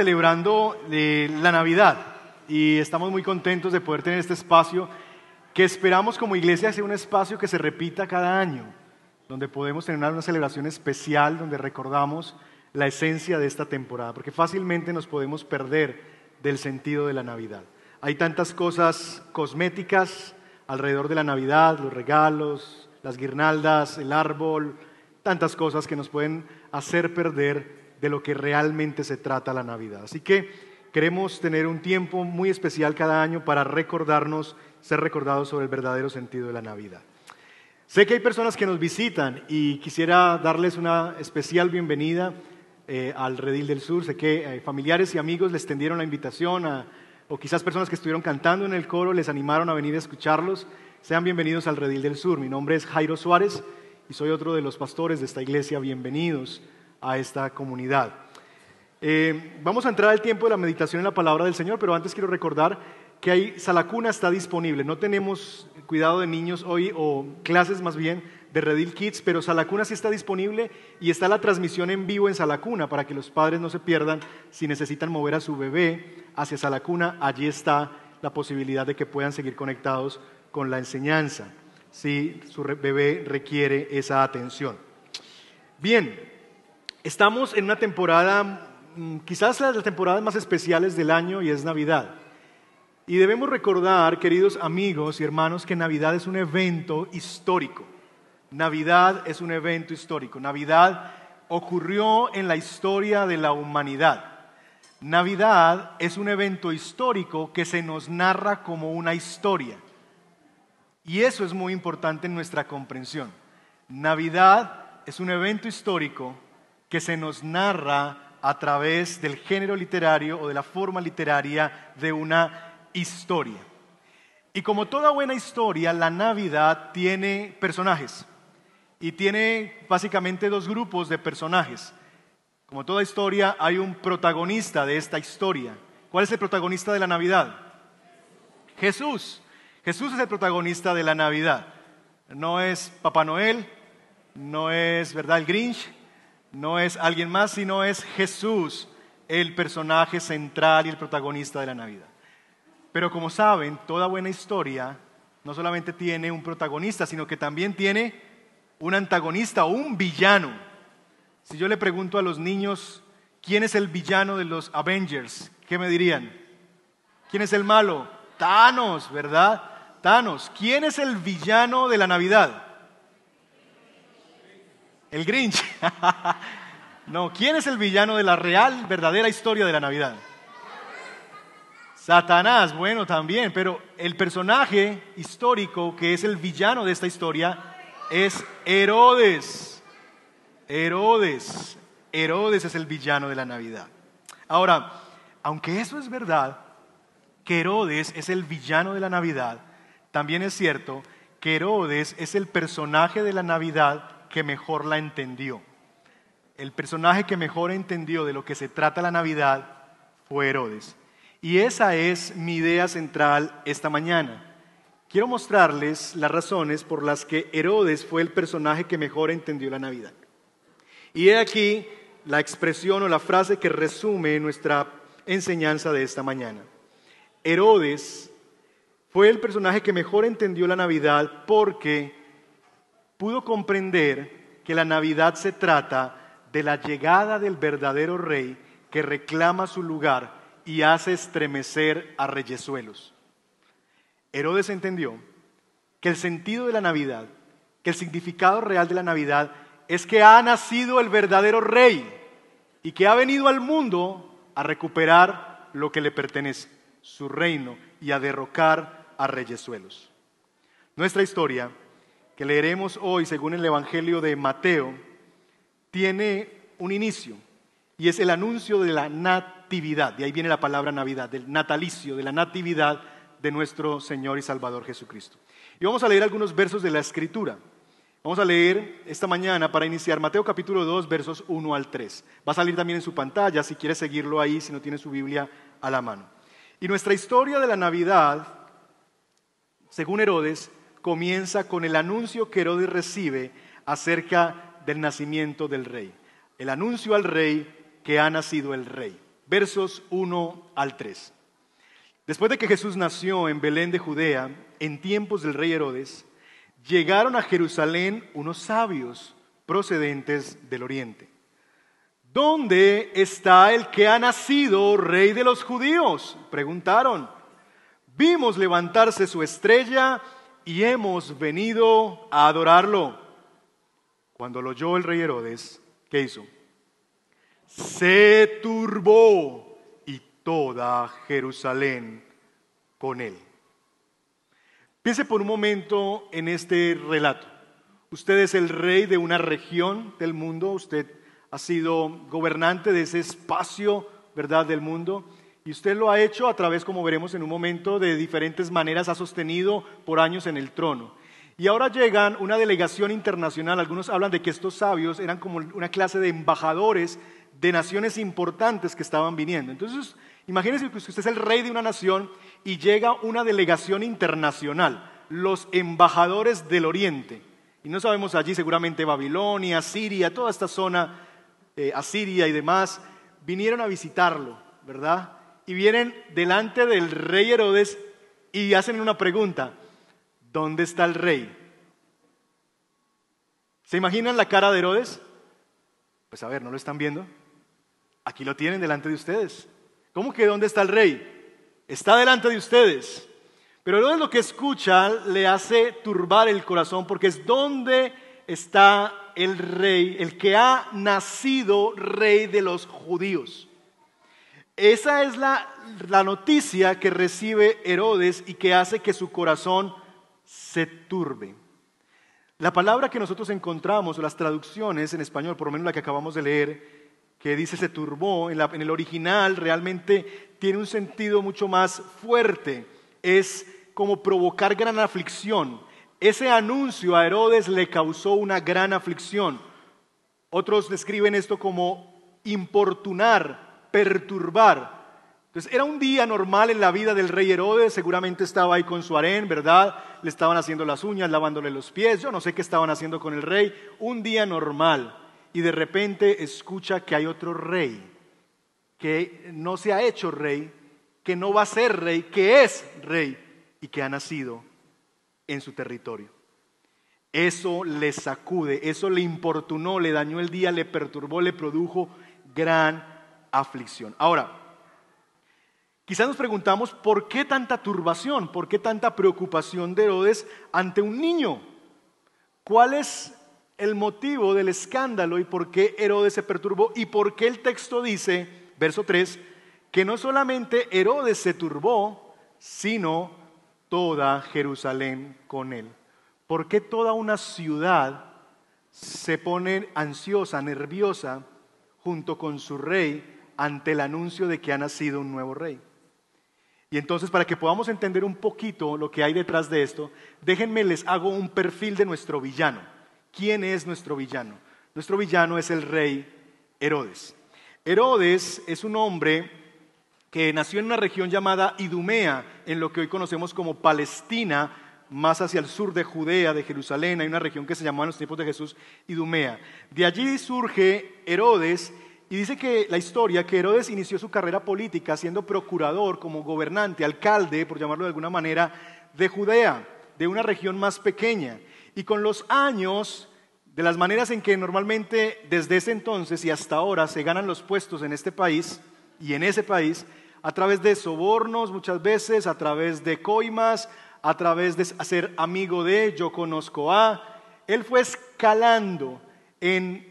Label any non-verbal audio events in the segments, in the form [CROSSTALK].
celebrando eh, la Navidad y estamos muy contentos de poder tener este espacio que esperamos como iglesia sea un espacio que se repita cada año, donde podemos tener una celebración especial, donde recordamos la esencia de esta temporada, porque fácilmente nos podemos perder del sentido de la Navidad. Hay tantas cosas cosméticas alrededor de la Navidad, los regalos, las guirnaldas, el árbol, tantas cosas que nos pueden hacer perder de lo que realmente se trata la Navidad. Así que queremos tener un tiempo muy especial cada año para recordarnos, ser recordados sobre el verdadero sentido de la Navidad. Sé que hay personas que nos visitan y quisiera darles una especial bienvenida eh, al Redil del Sur. Sé que eh, familiares y amigos les tendieron la invitación o quizás personas que estuvieron cantando en el coro les animaron a venir a escucharlos. Sean bienvenidos al Redil del Sur. Mi nombre es Jairo Suárez y soy otro de los pastores de esta iglesia. Bienvenidos a esta comunidad. Eh, vamos a entrar al tiempo de la meditación en la palabra del Señor, pero antes quiero recordar que hay, Salacuna está disponible. No tenemos cuidado de niños hoy o clases más bien de Redil Kids, pero Salacuna sí está disponible y está la transmisión en vivo en Salacuna para que los padres no se pierdan si necesitan mover a su bebé hacia Salacuna. Allí está la posibilidad de que puedan seguir conectados con la enseñanza si su bebé requiere esa atención. Bien, Estamos en una temporada, mm, quizás las temporadas más especiales del año y es Navidad. Y debemos recordar, queridos amigos y hermanos, que Navidad es un evento histórico. Navidad es un evento histórico. Navidad ocurrió en la historia de la humanidad. Navidad es un evento histórico que se nos narra como una historia. Y eso es muy importante en nuestra comprensión. Navidad es un evento histórico que se nos narra a través del género literario o de la forma literaria de una historia. Y como toda buena historia, la Navidad tiene personajes y tiene básicamente dos grupos de personajes. Como toda historia, hay un protagonista de esta historia. ¿Cuál es el protagonista de la Navidad? Jesús. Jesús es el protagonista de la Navidad. No es Papá Noel, no es, ¿verdad?, el Grinch, no es alguien más, sino es Jesús, el personaje central y el protagonista de la Navidad. Pero como saben, toda buena historia no solamente tiene un protagonista, sino que también tiene un antagonista o un villano. Si yo le pregunto a los niños, ¿quién es el villano de los Avengers? ¿Qué me dirían? ¿Quién es el malo? Thanos, ¿verdad? Thanos. ¿Quién es el villano de la Navidad? El Grinch. [LAUGHS] no, ¿quién es el villano de la real, verdadera historia de la Navidad? Satanás, bueno, también, pero el personaje histórico que es el villano de esta historia es Herodes. Herodes. Herodes es el villano de la Navidad. Ahora, aunque eso es verdad, que Herodes es el villano de la Navidad, también es cierto que Herodes es el personaje de la Navidad que mejor la entendió. El personaje que mejor entendió de lo que se trata la Navidad fue Herodes. Y esa es mi idea central esta mañana. Quiero mostrarles las razones por las que Herodes fue el personaje que mejor entendió la Navidad. Y he aquí la expresión o la frase que resume nuestra enseñanza de esta mañana. Herodes fue el personaje que mejor entendió la Navidad porque pudo comprender que la Navidad se trata de la llegada del verdadero rey que reclama su lugar y hace estremecer a reyesuelos. Herodes entendió que el sentido de la Navidad, que el significado real de la Navidad es que ha nacido el verdadero rey y que ha venido al mundo a recuperar lo que le pertenece, su reino, y a derrocar a reyesuelos. Nuestra historia que leeremos hoy según el Evangelio de Mateo, tiene un inicio y es el anuncio de la natividad. De ahí viene la palabra Navidad, del natalicio, de la natividad de nuestro Señor y Salvador Jesucristo. Y vamos a leer algunos versos de la Escritura. Vamos a leer esta mañana para iniciar Mateo capítulo 2, versos 1 al 3. Va a salir también en su pantalla si quiere seguirlo ahí, si no tiene su Biblia a la mano. Y nuestra historia de la Navidad, según Herodes, comienza con el anuncio que Herodes recibe acerca del nacimiento del rey. El anuncio al rey que ha nacido el rey. versos 1 al 3. Después de que Jesús nació en Belén de Judea, en tiempos del rey Herodes, llegaron a Jerusalén unos sabios procedentes del oriente. ¿Dónde está el que ha nacido rey de los judíos? Preguntaron. Vimos levantarse su estrella y hemos venido a adorarlo. Cuando lo oyó el rey Herodes, ¿qué hizo? Se turbó y toda Jerusalén con él. Piense por un momento en este relato. Usted es el rey de una región del mundo, usted ha sido gobernante de ese espacio, ¿verdad?, del mundo. Y usted lo ha hecho a través, como veremos en un momento, de diferentes maneras, ha sostenido por años en el trono. Y ahora llegan una delegación internacional, algunos hablan de que estos sabios eran como una clase de embajadores de naciones importantes que estaban viniendo. Entonces, imagínense que usted es el rey de una nación y llega una delegación internacional, los embajadores del Oriente. Y no sabemos allí seguramente Babilonia, Siria, toda esta zona, eh, Asiria y demás, vinieron a visitarlo, ¿verdad? Y vienen delante del rey Herodes y hacen una pregunta, ¿dónde está el rey? ¿Se imaginan la cara de Herodes? Pues a ver, ¿no lo están viendo? Aquí lo tienen delante de ustedes. ¿Cómo que dónde está el rey? está delante de ustedes. Pero luego lo que escucha le hace turbar el corazón porque es donde está el rey, el que ha nacido rey de los judíos. Esa es la, la noticia que recibe Herodes y que hace que su corazón se turbe. La palabra que nosotros encontramos, las traducciones en español, por lo menos la que acabamos de leer, que dice se turbó, en, el original realmente tiene un sentido mucho más fuerte. Es como provocar gran aflicción. Ese anuncio a Herodes le causó una gran aflicción. Otros describen esto como importunar, perturbar. Entonces era un día normal en la vida del rey Herodes, seguramente estaba ahí con su harén, ¿verdad? Le estaban haciendo las uñas, lavándole los pies, yo no sé qué estaban haciendo con el rey, un día normal y de repente escucha que hay otro rey, que no se ha hecho rey, que no va a ser rey, que es rey y que ha nacido en su territorio. Eso le sacude, eso le importunó, le dañó el día, le perturbó, le produjo gran aflicción. Ahora, quizás nos preguntamos por qué tanta turbación, por qué tanta preocupación de Herodes ante un niño. ¿Cuál es el motivo del escándalo y por qué Herodes se perturbó y por qué el texto dice, verso 3, que no solamente Herodes se turbó, sino toda Jerusalén con él. ¿Por qué toda una ciudad se pone ansiosa, nerviosa, junto con su rey ante el anuncio de que ha nacido un nuevo rey? Y entonces, para que podamos entender un poquito lo que hay detrás de esto, déjenme les hago un perfil de nuestro villano. ¿Quién es nuestro villano? Nuestro villano es el rey Herodes. Herodes es un hombre que nació en una región llamada Idumea, en lo que hoy conocemos como Palestina, más hacia el sur de Judea, de Jerusalén. Hay una región que se llamó en los tiempos de Jesús Idumea. De allí surge Herodes y dice que la historia que Herodes inició su carrera política siendo procurador, como gobernante, alcalde, por llamarlo de alguna manera, de Judea, de una región más pequeña. Y con los años, de las maneras en que normalmente desde ese entonces y hasta ahora se ganan los puestos en este país y en ese país, a través de sobornos muchas veces, a través de coimas, a través de hacer amigo de, yo conozco a, él fue escalando en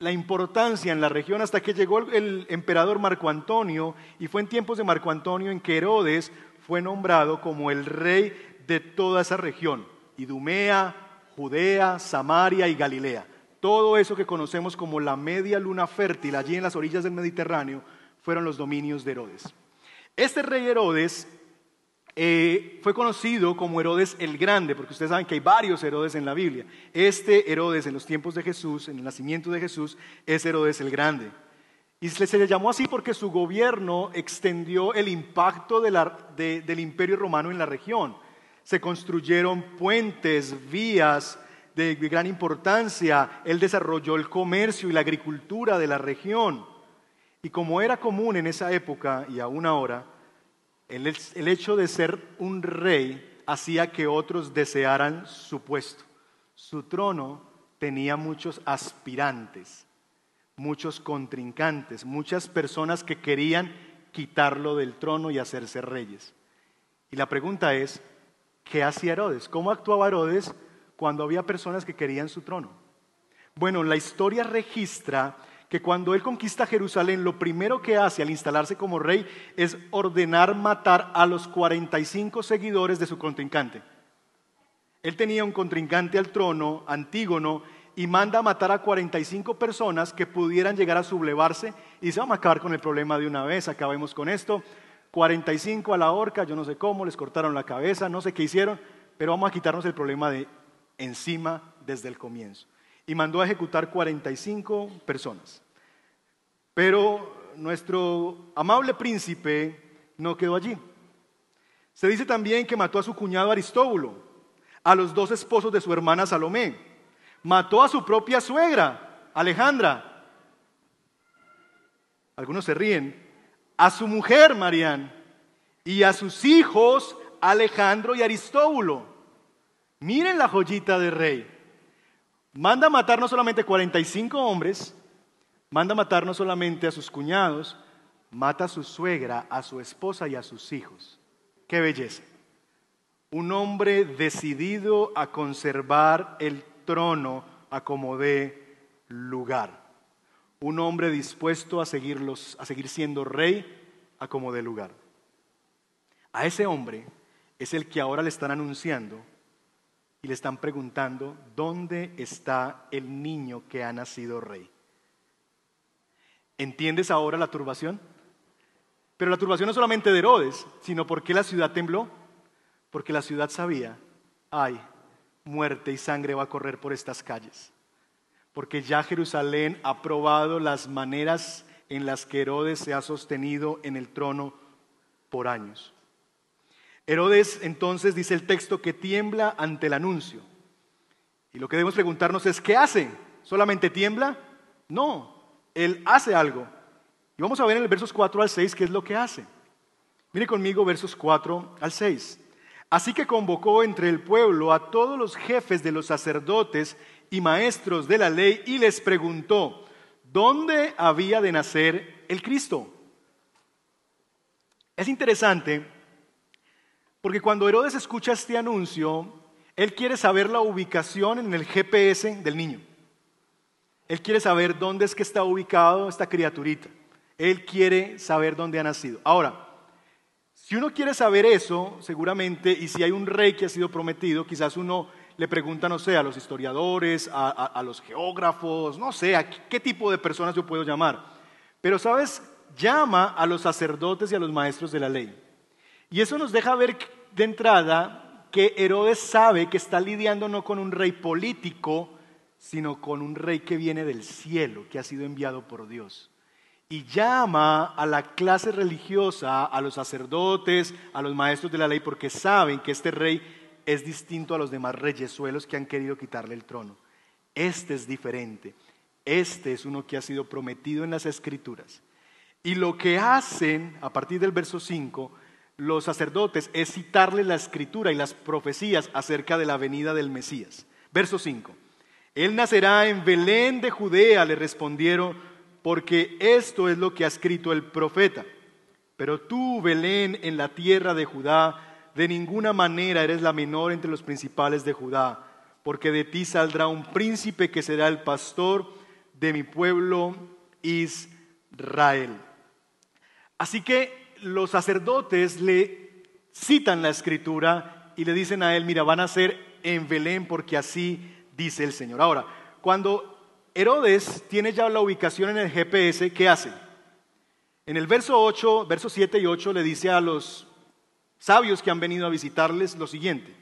la importancia en la región hasta que llegó el emperador Marco Antonio y fue en tiempos de Marco Antonio en que Herodes fue nombrado como el rey de toda esa región. Idumea, Judea, Samaria y Galilea. Todo eso que conocemos como la media luna fértil allí en las orillas del Mediterráneo fueron los dominios de Herodes. Este rey Herodes eh, fue conocido como Herodes el Grande, porque ustedes saben que hay varios Herodes en la Biblia. Este Herodes en los tiempos de Jesús, en el nacimiento de Jesús, es Herodes el Grande. Y se le llamó así porque su gobierno extendió el impacto del imperio romano en la región se construyeron puentes, vías de gran importancia, él desarrolló el comercio y la agricultura de la región. Y como era común en esa época y aún ahora, el, hecho de ser un rey hacía que otros desearan su puesto. Su trono tenía muchos aspirantes, muchos contrincantes, muchas personas que querían quitarlo del trono y hacerse reyes. Y la pregunta es, ¿qué hacía Herodes? ¿Cómo actuaba Herodes cuando había personas que querían su trono? Bueno, la historia registra que cuando él conquista Jerusalén, lo primero que hace al instalarse como rey es ordenar matar a los 45 seguidores de su contrincante. Él tenía un contrincante al trono, Antígono, y manda a matar a 45 personas que pudieran llegar a sublevarse y dice, vamos a acabar con el problema de una vez, acabemos con esto. 45 a la horca, yo no sé cómo, les cortaron la cabeza, no sé qué hicieron, pero vamos a quitarnos el problema de encima desde el comienzo. Y mandó a ejecutar 45 personas. Pero nuestro amable príncipe no quedó allí. Se dice también que mató a su cuñado Aristóbulo, a los dos esposos de su hermana Salomé, mató a su propia suegra, Alejandra. Algunos se ríen. A su mujer, Marián, y a sus hijos, Alejandro y Aristóbulo. Miren la joyita de rey. Manda a matar no solamente 45 hombres, manda a matar no solamente a sus cuñados, mata a su suegra, a su esposa y a sus hijos. Qué belleza. Un hombre decidido a conservar el trono a como dé lugar. Un hombre dispuesto a, seguirlos, a seguir siendo rey a como dé lugar. A ese hombre es el que ahora le están anunciando y le están preguntando, ¿dónde está el niño que ha nacido rey? ¿Entiendes ahora la turbación? Pero la turbación no solamente de Herodes, sino porque la ciudad tembló, porque la ciudad sabía, ay, muerte y sangre va a correr por estas calles. Porque ya Jerusalén ha probado las maneras en las que Herodes se ha sostenido en el trono por años. Herodes entonces dice el texto que tiembla ante el anuncio. Y lo que debemos preguntarnos es, ¿qué hace? ¿Solamente tiembla? No, él hace algo. Y vamos a ver en el versos 4 al 6 qué es lo que hace. Mire conmigo versos 4 al 6. Así que convocó entre el pueblo a todos los jefes de los sacerdotes y maestros de la ley y les preguntó, ¿dónde había de nacer el Cristo? Es interesante porque cuando Herodes escucha este anuncio, él quiere saber la ubicación en el GPS del niño. Él quiere saber dónde es que está ubicado esta criaturita. Él quiere saber dónde ha nacido. Ahora, si uno quiere saber eso, seguramente, y si hay un rey que ha sido prometido, quizás uno le pregunta, no sé, a los historiadores, a, los geógrafos, no sé, a qué tipo de personas yo puedo llamar. Pero, ¿sabes? Llama a los sacerdotes y a los maestros de la ley. Y eso nos deja ver de entrada que Herodes sabe que está lidiando no con un rey político, sino con un rey que viene del cielo, que ha sido enviado por Dios y llama a la clase religiosa, a los sacerdotes, a los maestros de la ley, porque saben que este rey es distinto a los demás reyesuelos que han querido quitarle el trono. Este es diferente. Este es uno que ha sido prometido en las escrituras. Y lo que hacen a partir del verso 5 los sacerdotes es citarle la escritura y las profecías acerca de la venida del Mesías. Verso 5. Él nacerá en Belén de Judea, le respondieron porque esto es lo que ha escrito el profeta. Pero tú, Belén, en la tierra de Judá, de ninguna manera eres la menor entre los principales de Judá, porque de ti saldrá un príncipe que será el pastor de mi pueblo Israel. Así que los sacerdotes le citan la escritura y le dicen a él, mira, van a ser en Belén porque así dice el Señor. Ahora, cuando Herodes tiene ya la ubicación en el GPS, ¿qué hace? En el verso 8, versos 7 y 8 le dice a los sabios que han venido a visitarles lo siguiente.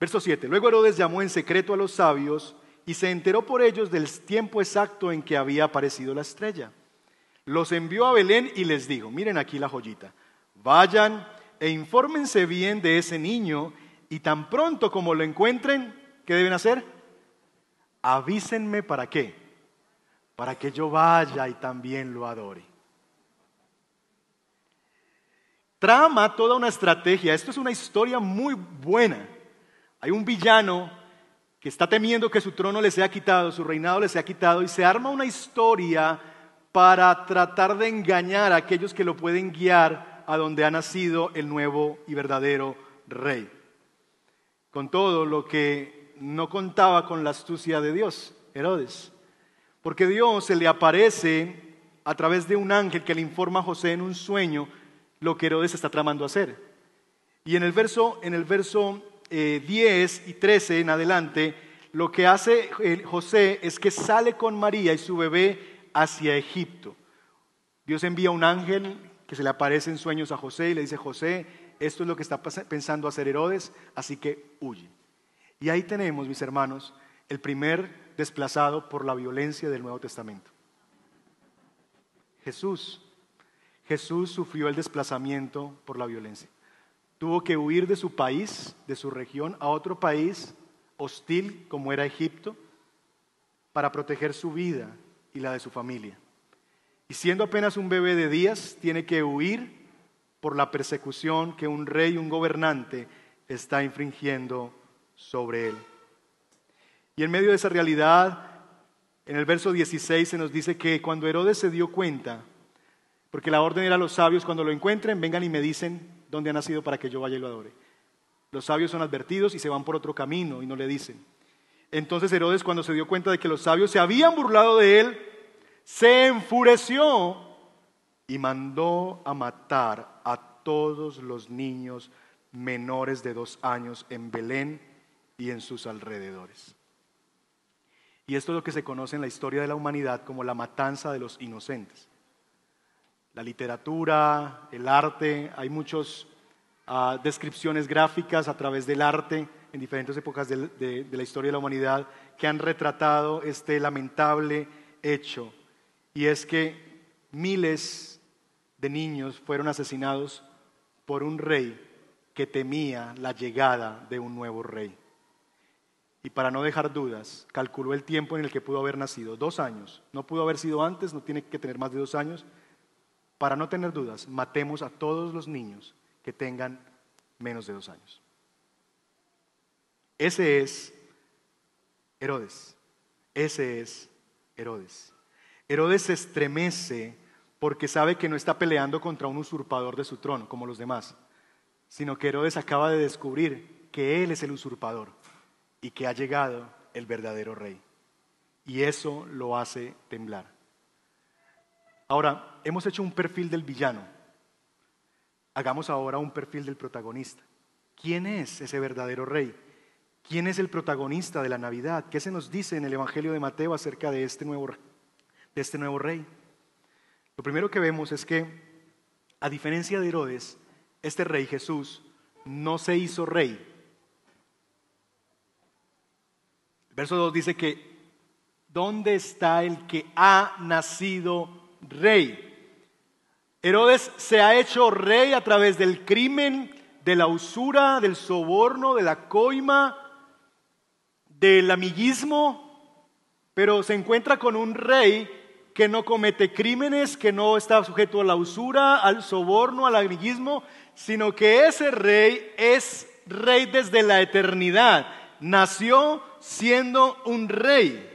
Verso 7. Luego Herodes llamó en secreto a los sabios y se enteró por ellos del tiempo exacto en que había aparecido la estrella. Los envió a Belén y les dijo, miren aquí la joyita, vayan e infórmense bien de ese niño y tan pronto como lo encuentren, ¿qué deben hacer? avísenme para qué, para que yo vaya y también lo adore. trama toda una estrategia. Esto es una historia muy buena. Hay un villano que está temiendo que su trono le sea quitado, su reinado le sea quitado, y se arma una historia para tratar de engañar a aquellos que lo pueden guiar a donde ha nacido el nuevo y verdadero rey. Con todo lo que no contaba con la astucia de Dios, Herodes. Porque Dios se le aparece a través de un ángel que le informa a José en un sueño lo que Herodes está tramando hacer. Y en el verso, en el verso 10 eh, y 13 en adelante, lo que hace eh, José es que sale con María y su bebé hacia Egipto. Dios envía un ángel que se le aparece en sueños a José y le dice, José, esto es lo que está pensando hacer Herodes, así que huye. Y ahí tenemos, mis hermanos, el primer desplazado por la violencia del Nuevo Testamento. Jesús. Jesús sufrió el desplazamiento por la violencia. Tuvo que huir de su país, de su región, a otro país hostil como era Egipto, para proteger su vida y la de su familia. Y siendo apenas un bebé de días, tiene que huir por la persecución que un rey, un gobernante, está infringiendo sobre él. Y en medio de esa realidad, en el verso 16 se nos dice que cuando Herodes se dio cuenta, porque la orden era a los sabios, cuando lo encuentren, vengan y me dicen dónde ha nacido para que yo vaya y lo adore. Los sabios son advertidos y se van por otro camino y no le dicen. Entonces Herodes cuando se dio cuenta de que los sabios se habían burlado de él, se enfureció y mandó a matar a todos los niños menores de dos años en Belén y en sus alrededores. Y esto es lo que se conoce en la historia de la humanidad como la matanza de los inocentes. La literatura, el arte, hay muchas ah, descripciones gráficas a través del arte en diferentes épocas de, la historia de la humanidad que han retratado este lamentable hecho. Y es que miles de niños fueron asesinados por un rey que temía la llegada de un nuevo rey. Y para no dejar dudas, calculó el tiempo en el que pudo haber nacido, dos años. No pudo haber sido antes, no tiene que tener más de dos años. Para no tener dudas, matemos a todos los niños que tengan menos de dos años. Ese es Herodes. Ese es Herodes. Herodes se estremece porque sabe que no está peleando contra un usurpador de su trono, como los demás, sino que Herodes acaba de descubrir que él es el usurpador y que ha llegado el verdadero rey. Y eso lo hace temblar. Ahora, hemos hecho un perfil del villano. Hagamos ahora un perfil del protagonista. ¿Quién es ese verdadero rey? ¿Quién es el protagonista de la Navidad? ¿Qué se nos dice en el Evangelio de Mateo acerca de este nuevo, de este nuevo rey? Lo primero que vemos es que, a diferencia de Herodes, este rey Jesús no se hizo rey. El verso 2 dice que, ¿dónde está el que ha nacido rey? Herodes se ha hecho rey a través del crimen, de la usura, del soborno, de la coima, del amiguismo, pero se encuentra con un rey que no comete crímenes, que no está sujeto a la usura, al soborno, al amiguismo, sino que ese rey es rey desde la eternidad. Nació siendo un rey.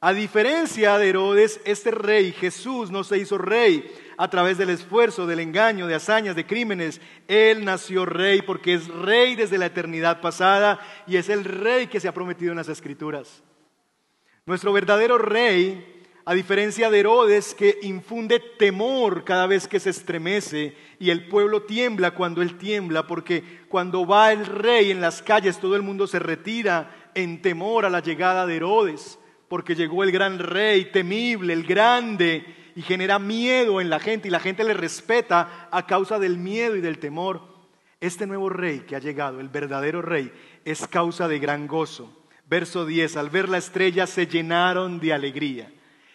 A diferencia de Herodes, este rey, Jesús, no se hizo rey a través del esfuerzo, del engaño, de hazañas, de crímenes. Él nació rey porque es rey desde la eternidad pasada y es el rey que se ha prometido en las escrituras. Nuestro verdadero rey, a diferencia de Herodes, que infunde temor cada vez que se estremece y el pueblo tiembla cuando él tiembla, porque cuando va el rey en las calles todo el mundo se retira en temor a la llegada de Herodes, porque llegó el gran rey temible, el grande, y genera miedo en la gente y la gente le respeta a causa del miedo y del temor. Este nuevo rey que ha llegado, el verdadero rey, es causa de gran gozo. Verso 10, al ver la estrella se llenaron de alegría.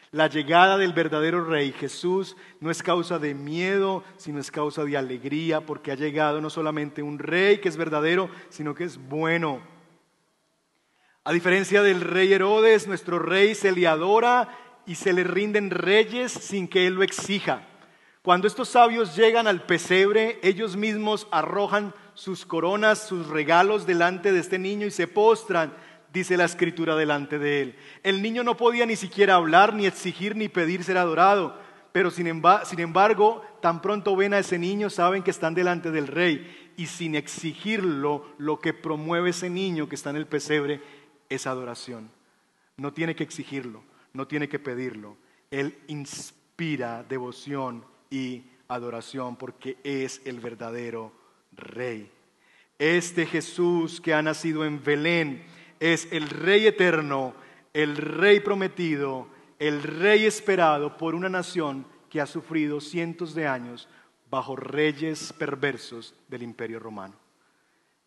La llegada del verdadero rey Jesús no es causa de miedo, sino es causa de alegría, porque ha llegado no solamente un rey que es verdadero, sino que es bueno. A diferencia del rey Herodes, nuestro rey se le adora y se le rinden reyes sin que él lo exija. Cuando estos sabios llegan al pesebre, ellos mismos arrojan sus coronas, sus regalos delante de este niño y se postran, dice la escritura, delante de él. El niño no podía ni siquiera hablar, ni exigir, ni pedir ser adorado, pero sin embargo, tan pronto ven a ese niño, saben que están delante del rey y sin exigirlo, lo que promueve ese niño que está en el pesebre es adoración. No tiene que exigirlo, no tiene que pedirlo. Él inspira devoción y adoración porque es el verdadero rey. Este Jesús que ha nacido en Belén es el rey eterno, el rey prometido, el rey esperado por una nación que ha sufrido cientos de años bajo reyes perversos del imperio romano.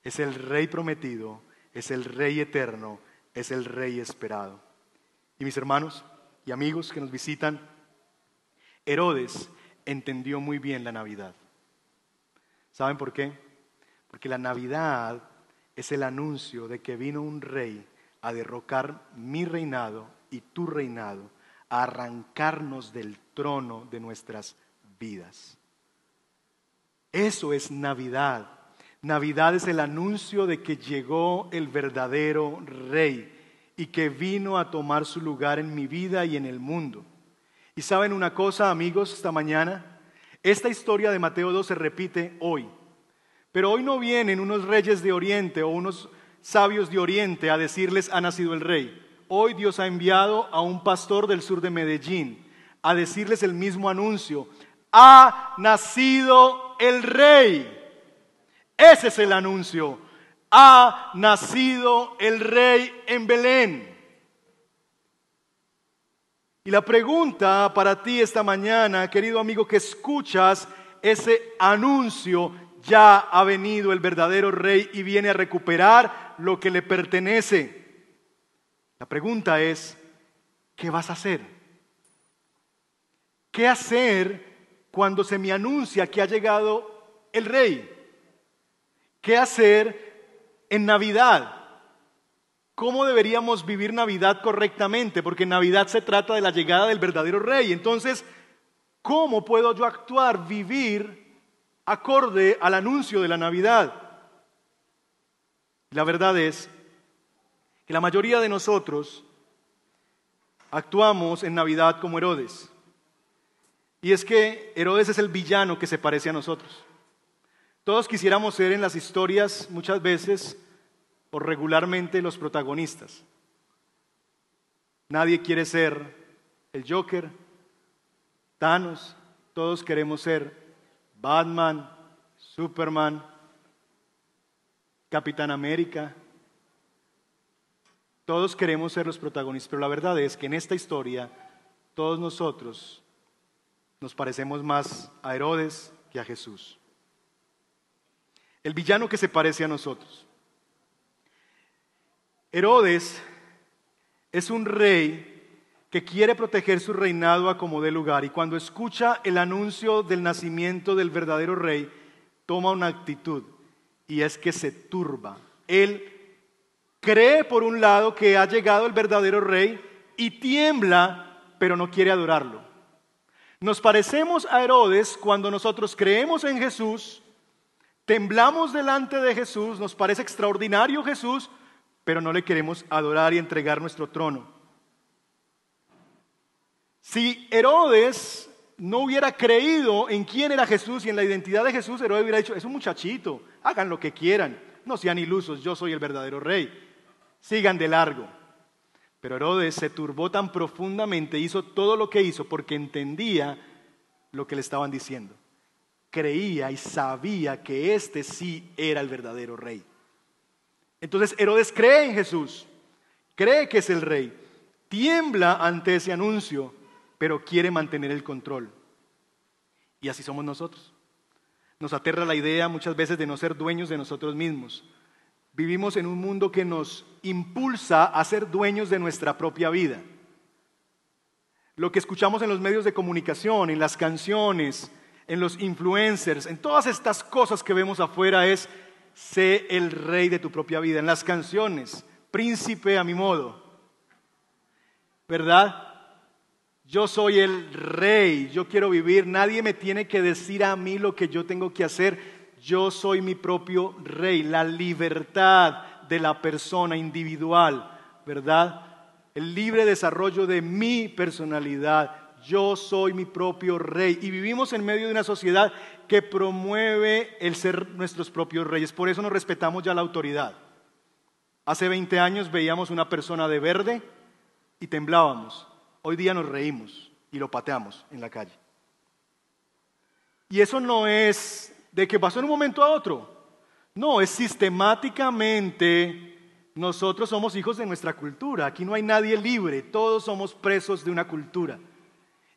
Es el rey prometido, es el rey eterno, es el rey esperado. Y mis hermanos y amigos que nos visitan, Herodes entendió muy bien la Navidad. ¿Saben por qué? Porque la Navidad es el anuncio de que vino un rey a derrocar mi reinado y tu reinado, a arrancarnos del trono de nuestras vidas. Eso es Navidad. Navidad es el anuncio de que llegó el verdadero rey y que vino a tomar su lugar en mi vida y en el mundo. Y saben una cosa, amigos, esta mañana, esta historia de Mateo 2 se repite hoy. Pero hoy no vienen unos reyes de Oriente o unos sabios de Oriente a decirles ha nacido el rey. Hoy Dios ha enviado a un pastor del sur de Medellín a decirles el mismo anuncio. Ha nacido el rey. Ese es el anuncio. Ha nacido el rey en Belén. Y la pregunta para ti esta mañana, querido amigo que escuchas ese anuncio, ya ha venido el verdadero rey y viene a recuperar lo que le pertenece. La pregunta es, ¿qué vas a hacer? ¿Qué hacer cuando se me anuncia que ha llegado el rey? ¿Qué hacer en Navidad? cómo deberíamos vivir Navidad correctamente, porque Navidad se trata de la llegada del verdadero rey. Entonces, ¿cómo puedo yo actuar, vivir acorde al anuncio de la Navidad? La verdad es que la mayoría de nosotros actuamos en Navidad como Herodes. Y es que Herodes es el villano que se parece a nosotros. Todos quisiéramos ser en las historias muchas veces o regularmente los protagonistas. Nadie quiere ser el Joker, Thanos, todos queremos ser Batman, Superman, Capitán América. Todos queremos ser los protagonistas, pero la verdad es que en esta historia todos nosotros nos parecemos más a Herodes que a Jesús. El villano que se parece a nosotros. Herodes es un rey que quiere proteger su reinado a como dé lugar y cuando escucha el anuncio del nacimiento del verdadero rey, toma una actitud y es que se turba. Él cree por un lado que ha llegado el verdadero rey y tiembla, pero no quiere adorarlo. Nos parecemos a Herodes cuando nosotros creemos en Jesús, temblamos delante de Jesús, nos parece extraordinario Jesús, pero no le queremos adorar y entregar nuestro trono. Si Herodes no hubiera creído en quién era Jesús y en la identidad de Jesús, Herodes hubiera dicho, es un muchachito, hagan lo que quieran, no sean ilusos, yo soy el verdadero rey, sigan de largo. Pero Herodes se turbó tan profundamente, hizo todo lo que hizo porque entendía lo que le estaban diciendo. Creía y sabía que este sí era el verdadero rey. Entonces Herodes cree en Jesús, cree que es el rey, tiembla ante ese anuncio, pero quiere mantener el control. Y así somos nosotros. Nos aterra la idea muchas veces de no ser dueños de nosotros mismos. Vivimos en un mundo que nos impulsa a ser dueños de nuestra propia vida. Lo que escuchamos en los medios de comunicación, en las canciones, en los influencers, en todas estas cosas que vemos afuera es sé el rey de tu propia vida. En las canciones, príncipe a mi modo. ¿Verdad? Yo soy el rey, yo quiero vivir, nadie me tiene que decir a mí lo que yo tengo que hacer. Yo soy mi propio rey, la libertad de la persona individual, ¿verdad? El libre desarrollo de mi personalidad. Yo soy mi propio rey. Y vivimos en medio de una sociedad que promueve el ser nuestros propios reyes. Por eso nos respetamos ya la autoridad. Hace 20 años veíamos una persona de verde y temblábamos. Hoy día nos reímos y lo pateamos en la calle. Y eso no es de que pasó en un momento a otro. No, es sistemáticamente nosotros somos hijos de nuestra cultura. Aquí no hay nadie libre, todos somos presos de una cultura.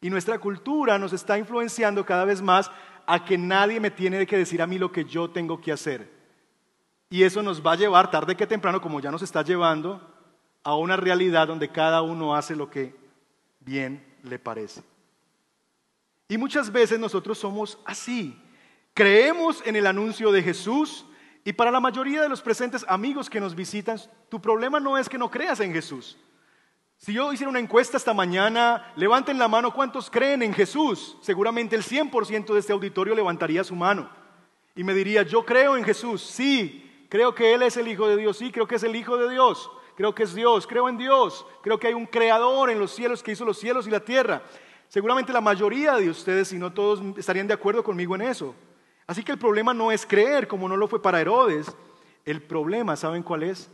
Y nuestra cultura nos está influenciando cada vez más a que nadie me tiene que decir a mí lo que yo tengo que hacer. Y eso nos va a llevar tarde que temprano, como ya nos está llevando, a una realidad donde cada uno hace lo que bien le parece. Y muchas veces nosotros somos así. Creemos en el anuncio de Jesús y para la mayoría de los presentes amigos que nos visitan, tu problema no es que no creas en Jesús. Si yo hiciera una encuesta esta mañana, levanten la mano cuántos creen en Jesús. Seguramente el 100% de este auditorio levantaría su mano y me diría, yo creo en Jesús, sí, creo que Él es el Hijo de Dios, sí, creo que es el Hijo de Dios creo que es Dios, creo en Dios, creo que hay un creador en los cielos que hizo los cielos y la tierra. Seguramente la mayoría de ustedes, si no todos, estarían de acuerdo conmigo en eso. Así que el problema no es creer, como no lo fue para Herodes. El problema, ¿saben cuál es?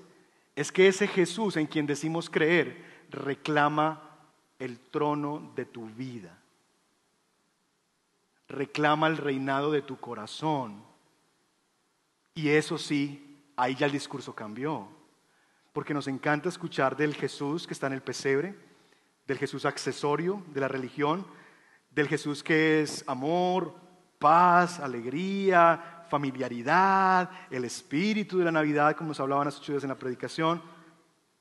Es que ese Jesús en quien decimos creer reclama el trono de tu vida. Reclama el reinado de tu corazón. Y eso sí, ahí ya el discurso cambió porque nos encanta escuchar del Jesús que está en el pesebre, del Jesús accesorio de la religión, del Jesús que es amor, paz, alegría, familiaridad, el espíritu de la Navidad, como nos hablaban hace ocho días en la predicación,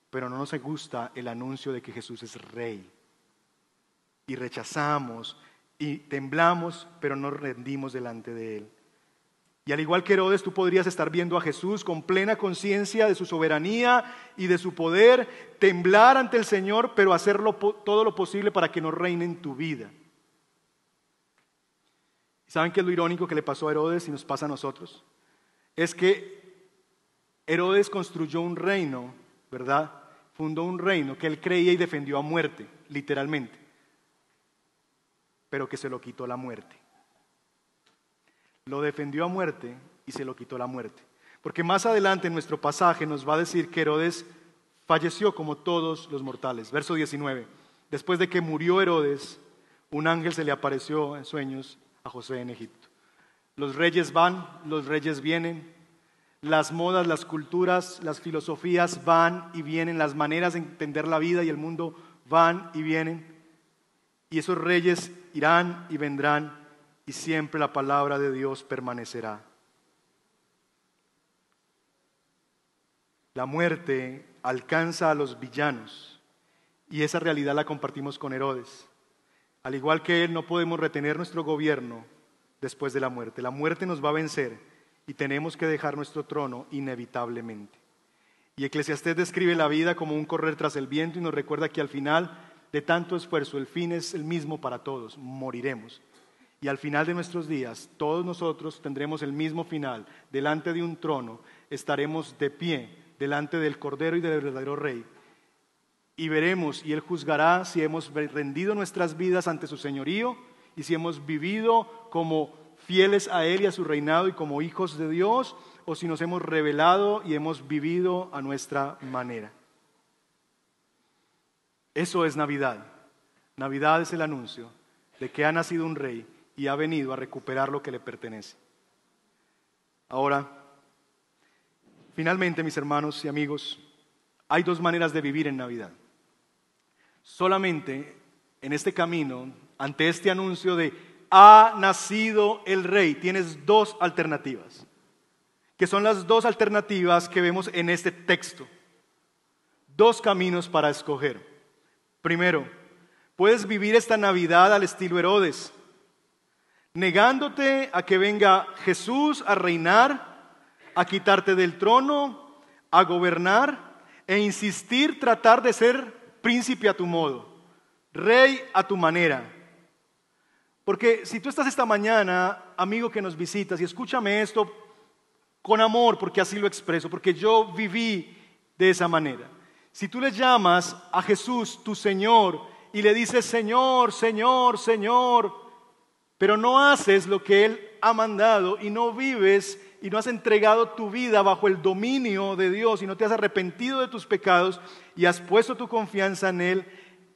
pero no nos gusta el anuncio de que Jesús es rey. Y rechazamos y temblamos, pero nos rendimos delante de Él. Y al igual que Herodes, tú podrías estar viendo a Jesús con plena conciencia de su soberanía y de su poder, temblar ante el Señor, pero hacerlo todo lo posible para que no reine en tu vida. ¿Saben qué es lo irónico que le pasó a Herodes y nos pasa a nosotros? Es que Herodes construyó un reino, ¿verdad? Fundó un reino que él creía y defendió a muerte, literalmente, pero que se lo quitó la muerte lo defendió a muerte y se lo quitó la muerte. Porque más adelante en nuestro pasaje nos va a decir que Herodes falleció como todos los mortales. Verso 19. Después de que murió Herodes, un ángel se le apareció en sueños a José en Egipto. Los reyes van, los reyes vienen, las modas, las culturas, las filosofías van y vienen, las maneras de entender la vida y el mundo van y vienen. Y esos reyes irán y vendrán y siempre la palabra de Dios permanecerá. La muerte alcanza a los villanos y esa realidad la compartimos con Herodes. Al igual que él, no podemos retener nuestro gobierno después de la muerte. La muerte nos va a vencer y tenemos que dejar nuestro trono inevitablemente. Y Eclesiastés describe la vida como un correr tras el viento y nos recuerda que al final de tanto esfuerzo el fin es el mismo para todos, moriremos. Y al final de nuestros días, todos nosotros tendremos el mismo final. Delante de un trono estaremos de pie, delante del Cordero y del verdadero Rey. Y veremos, y Él juzgará si hemos rendido nuestras vidas ante su señorío y si hemos vivido como fieles a Él y a su reinado y como hijos de Dios, o si nos hemos revelado y hemos vivido a nuestra manera. Eso es Navidad. Navidad es el anuncio de que ha nacido un rey y ha venido a recuperar lo que le pertenece. Ahora, finalmente, mis hermanos y amigos, hay dos maneras de vivir en Navidad. Solamente en este camino, ante este anuncio de ha nacido el rey, tienes dos alternativas, que son las dos alternativas que vemos en este texto. Dos caminos para escoger. Primero, puedes vivir esta Navidad al estilo Herodes, negándote a que venga Jesús a reinar, a quitarte del trono, a gobernar e insistir tratar de ser príncipe a tu modo. Rey a tu manera. Porque si tú estás esta mañana, amigo que nos visitas, y escúchame esto con amor, porque así lo expreso, porque yo viví de esa manera. Si tú le llamas a Jesús tu Señor y le dices, Señor, Señor, Señor, pero no haces lo que Él ha mandado y no vives y no has entregado tu vida bajo el dominio de Dios y no te has arrepentido de tus pecados y has puesto tu confianza en Él,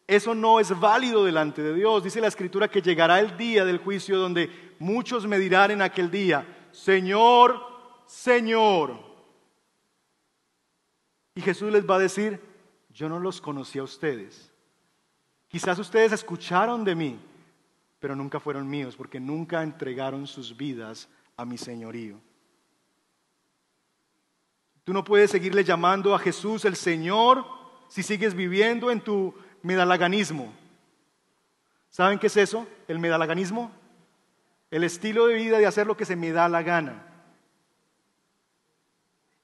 eso no es válido delante de Dios. Dice la Escritura que llegará el día del juicio donde muchos me dirán en aquel día, Señor, Señor. Y Jesús les va a decir, yo no los conocí a ustedes. Quizás ustedes escucharon de mí, pero nunca fueron míos porque nunca entregaron sus vidas a mi señorío. Tú no puedes seguirle llamando a Jesús el Señor si sigues viviendo en tu medalaganismo. ¿Saben qué es eso? El medalaganismo. El estilo de vida de hacer lo que se me da la gana.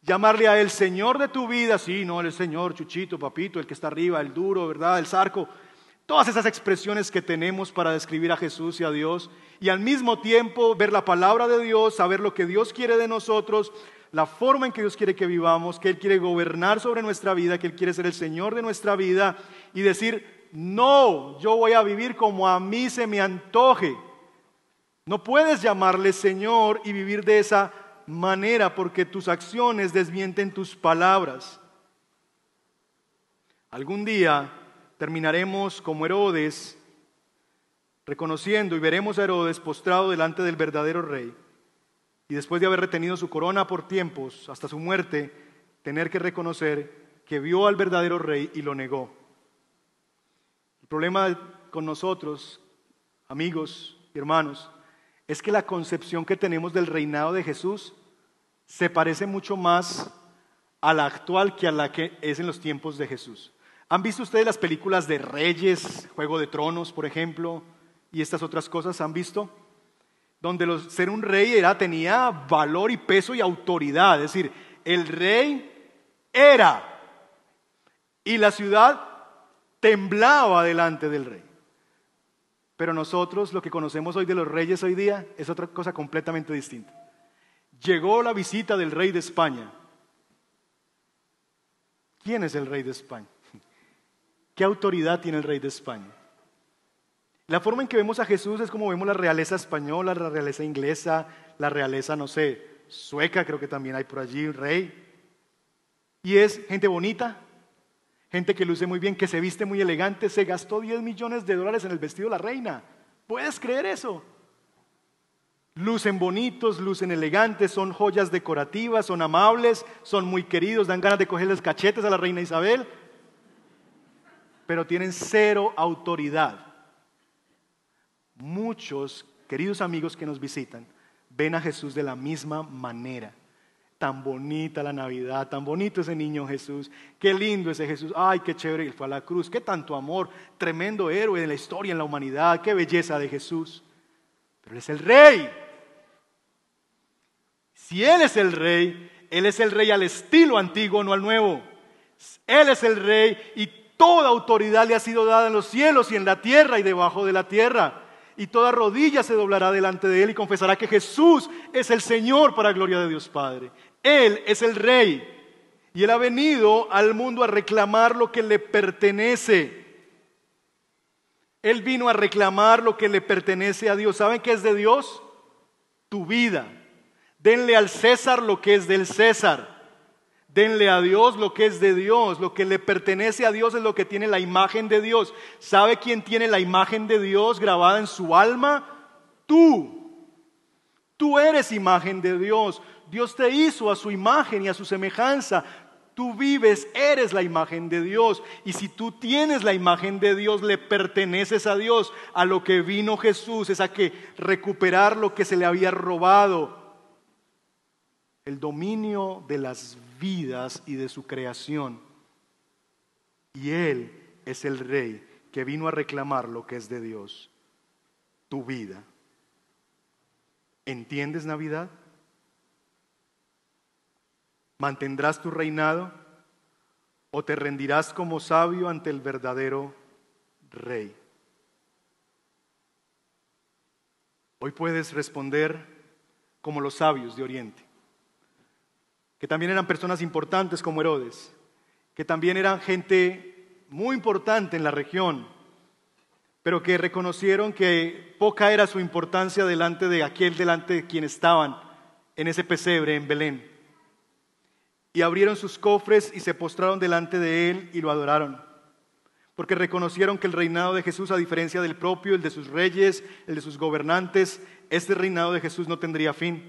Llamarle a Él Señor de tu vida, sí, no, el Señor, Chuchito, Papito, el que está arriba, el duro, ¿verdad? El zarco. Todas esas expresiones que tenemos para describir a Jesús y a Dios. Y al mismo tiempo ver la palabra de Dios, saber lo que Dios quiere de nosotros, la forma en que Dios quiere que vivamos, que Él quiere gobernar sobre nuestra vida, que Él quiere ser el Señor de nuestra vida y decir, no, yo voy a vivir como a mí se me antoje. No puedes llamarle Señor y vivir de esa manera porque tus acciones desmienten tus palabras. Algún día terminaremos como Herodes, reconociendo y veremos a Herodes postrado delante del verdadero rey y después de haber retenido su corona por tiempos, hasta su muerte, tener que reconocer que vio al verdadero rey y lo negó. El problema con nosotros, amigos y hermanos, es que la concepción que tenemos del reinado de Jesús se parece mucho más a la actual que a la que es en los tiempos de Jesús. ¿Han visto ustedes las películas de Reyes, Juego de Tronos, por ejemplo, y estas otras cosas? ¿Han visto? Donde ser un rey era, tenía valor y peso y autoridad. Es decir, el rey era y la ciudad temblaba delante del rey. Pero nosotros lo que conocemos hoy de los reyes hoy día es otra cosa completamente distinta. Llegó la visita del rey de España. ¿Quién es el rey de España? [LAUGHS] ¿Qué autoridad tiene el rey de España? La forma en que vemos a Jesús es como vemos la realeza española, la realeza inglesa, la realeza, no sé, sueca, creo que también hay por allí un rey. Y es gente bonita, gente que luce muy bien, que se viste muy elegante, se gastó 10 millones de dólares en el vestido de la reina. ¿Puedes creer eso? Lucen bonitos, lucen elegantes, son joyas decorativas, son amables, son muy queridos, dan ganas de cogerles cachetes a la reina Isabel, pero tienen cero autoridad muchos queridos amigos que nos visitan ven a Jesús de la misma manera. Tan bonita la Navidad, tan bonito ese niño Jesús, qué lindo ese Jesús, ay, qué chévere, él fue a la cruz, qué tanto amor, tremendo héroe de la historia en la humanidad, qué belleza de Jesús. Pero Él es el rey. Si Él es el rey, Él es el rey al estilo antiguo, no al nuevo. Él es el rey y toda autoridad le ha sido dada en los cielos y en la tierra y debajo de la tierra y toda rodilla se doblará delante de él y confesará que Jesús es el Señor para gloria de Dios Padre. Él es el Rey y él ha venido al mundo a reclamar lo que le pertenece. Él vino a reclamar lo que le pertenece a Dios. ¿Saben qué es de Dios? Tu vida. Denle al César lo que es del César. Denle a Dios lo que es de Dios, lo que le pertenece a Dios es lo que tiene la imagen de Dios. ¿Sabe quién tiene la imagen de Dios grabada en su alma? Tú. Tú eres imagen de Dios. Dios te hizo a su imagen y a su semejanza. Tú vives, eres la imagen de Dios. Y si tú tienes la imagen de Dios, le perteneces a Dios. A lo que vino Jesús es a que recuperar lo que se le había robado. El dominio de las vidas y de su creación. Y Él es el Rey que vino a reclamar lo que es de Dios, tu vida. ¿Entiendes Navidad? ¿Mantendrás tu reinado o te rendirás como sabio ante el verdadero Rey? Hoy puedes responder como los sabios de Oriente que también eran personas importantes como Herodes, que también eran gente muy importante en la región, pero que reconocieron que poca era su importancia delante de aquel delante de quien estaban en ese pesebre en Belén. Y abrieron sus cofres y se postraron delante de él y lo adoraron porque reconocieron que el reinado de Jesús, a diferencia del propio, el de sus reyes, el de sus gobernantes, este reinado de Jesús no tendría fin,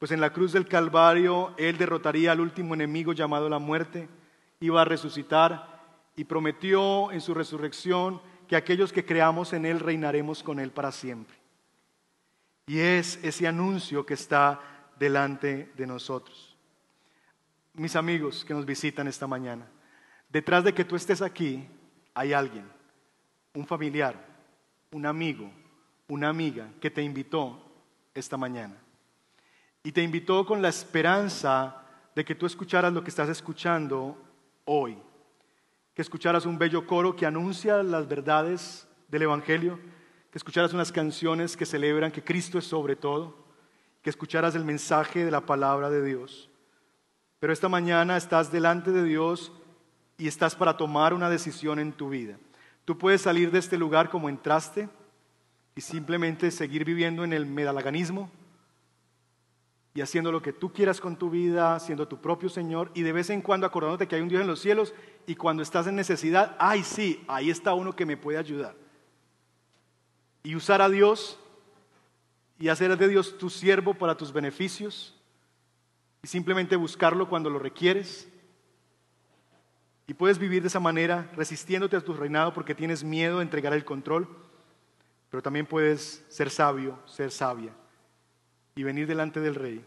pues en la cruz del Calvario Él derrotaría al último enemigo llamado la muerte, iba a resucitar y prometió en su resurrección que aquellos que creamos en Él reinaremos con Él para siempre. Y es ese anuncio que está delante de nosotros. Mis amigos que nos visitan esta mañana, detrás de que tú estés aquí, hay alguien, un familiar, un amigo, una amiga que te invitó esta mañana. Y te invitó con la esperanza de que tú escucharas lo que estás escuchando hoy. Que escucharas un bello coro que anuncia las verdades del Evangelio, que escucharas unas canciones que celebran que Cristo es sobre todo, que escucharas el mensaje de la palabra de Dios. Pero esta mañana estás delante de Dios y estás para tomar una decisión en tu vida. Tú puedes salir de este lugar como entraste y simplemente seguir viviendo en el medalaganismo y haciendo lo que tú quieras con tu vida, siendo tu propio Señor y de vez en cuando acordándote que hay un Dios en los cielos y cuando estás en necesidad, ay sí, ahí está uno que me puede ayudar. Y usar a Dios y hacer de Dios tu siervo para tus beneficios y simplemente buscarlo cuando lo requieres y puedes vivir de esa manera, resistiéndote a tu reinado porque tienes miedo de entregar el control, pero también puedes ser sabio, ser sabia y venir delante del rey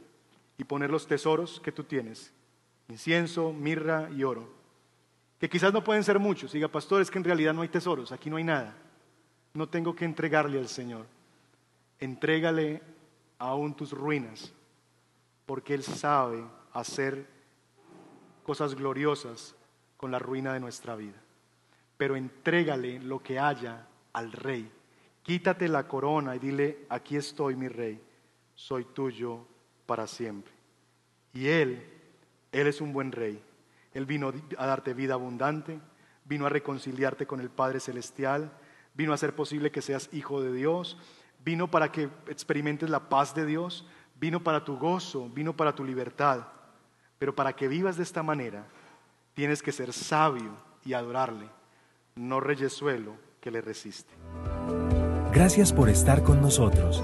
y poner los tesoros que tú tienes, incienso, mirra y oro, que quizás no pueden ser muchos. Diga, pastor, es que en realidad no hay tesoros, aquí no hay nada. No tengo que entregarle al Señor. Entrégale aún tus ruinas, porque Él sabe hacer cosas gloriosas con la ruina de nuestra vida. Pero entrégale lo que haya al rey. Quítate la corona y dile, aquí estoy mi rey, soy tuyo para siempre. Y él, él es un buen rey. Él vino a darte vida abundante, vino a reconciliarte con el Padre Celestial, vino a hacer posible que seas hijo de Dios, vino para que experimentes la paz de Dios, vino para tu gozo, vino para tu libertad. Pero para que vivas de esta manera, Tienes que ser sabio y adorarle, no reyesuelo que le resiste. Gracias por estar con nosotros.